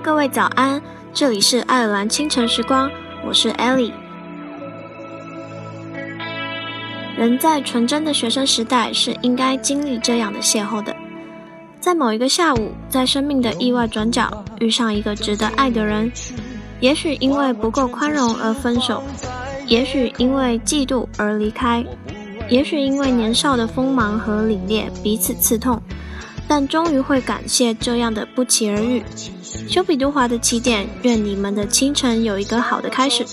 各位早安，这里是爱尔兰清晨时光，我是 Ellie。人在纯真的学生时代是应该经历这样的邂逅的，在某一个下午，在生命的意外转角遇上一个值得爱的人，也许因为不够宽容而分手，也许因为嫉妒而离开，也许因为年少的锋芒和凛冽彼此刺痛。但终于会感谢这样的不期而遇。修比杜华的起点，愿你们的清晨有一个好的开始。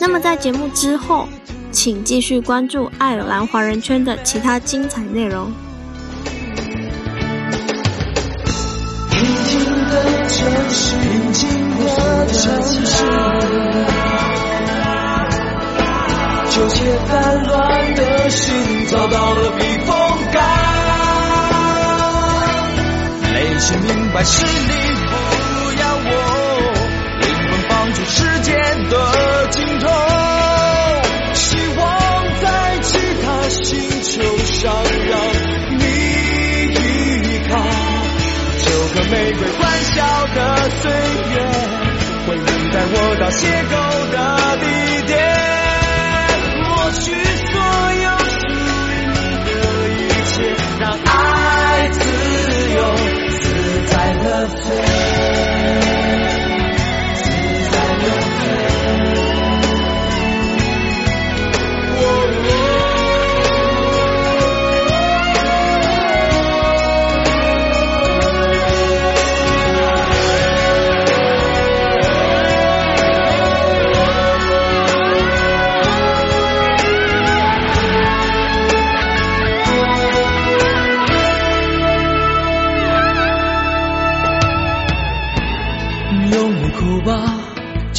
那么在节目之后，请继续关注爱尔兰华人圈的其他精彩内容。平静的城市，平静的城市，纠结烦乱的心找到了避风港。心明白是你不要我，灵魂放逐时间的尽头，希望在其他星球上让你依靠。九个玫瑰欢笑的岁月，会等待我到邂逅的地点，抹去所有属于你的一切，让爱的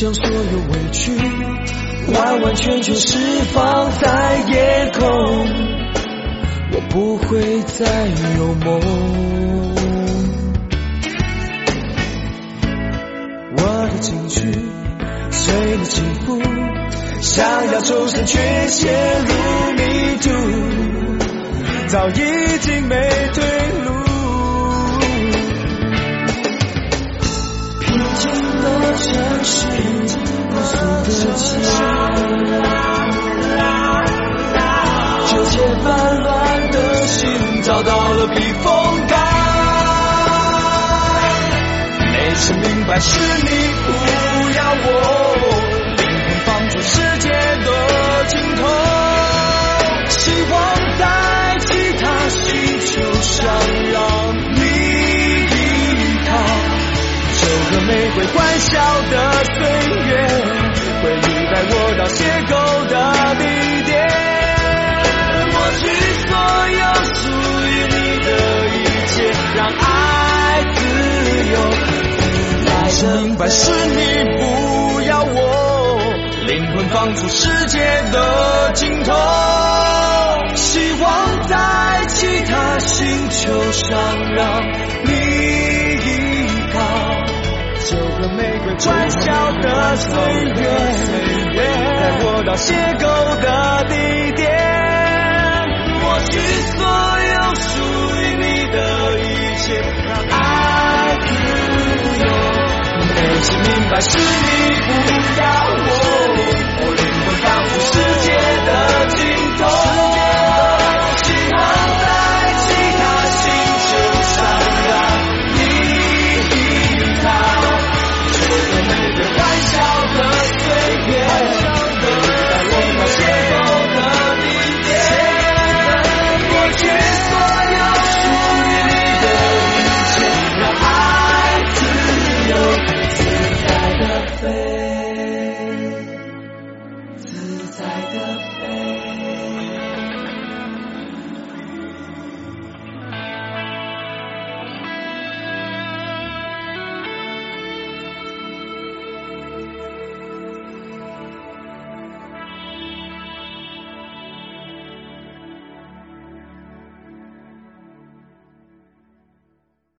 将所有委屈完完全全释放在夜空，我不会再有梦。我的情绪随你起伏，想要抽身却陷入迷途，早已经没数的情，纠结烦乱的心找到了避风港。内心明白是你不要我，灵魂放逐世界的尽头，希望在其他星球上让。个玫瑰欢笑的岁月，我到邂逅的地点，抹去所有属于你的一切，让爱自由。明白是你不要我，灵魂放逐世界的尽头，希望在其他星球上让你依靠。九个。玫瑰欢笑的岁月，到邂逅的地点，抹去所有属于你的一切，让爱自由。内心明白是你不要我。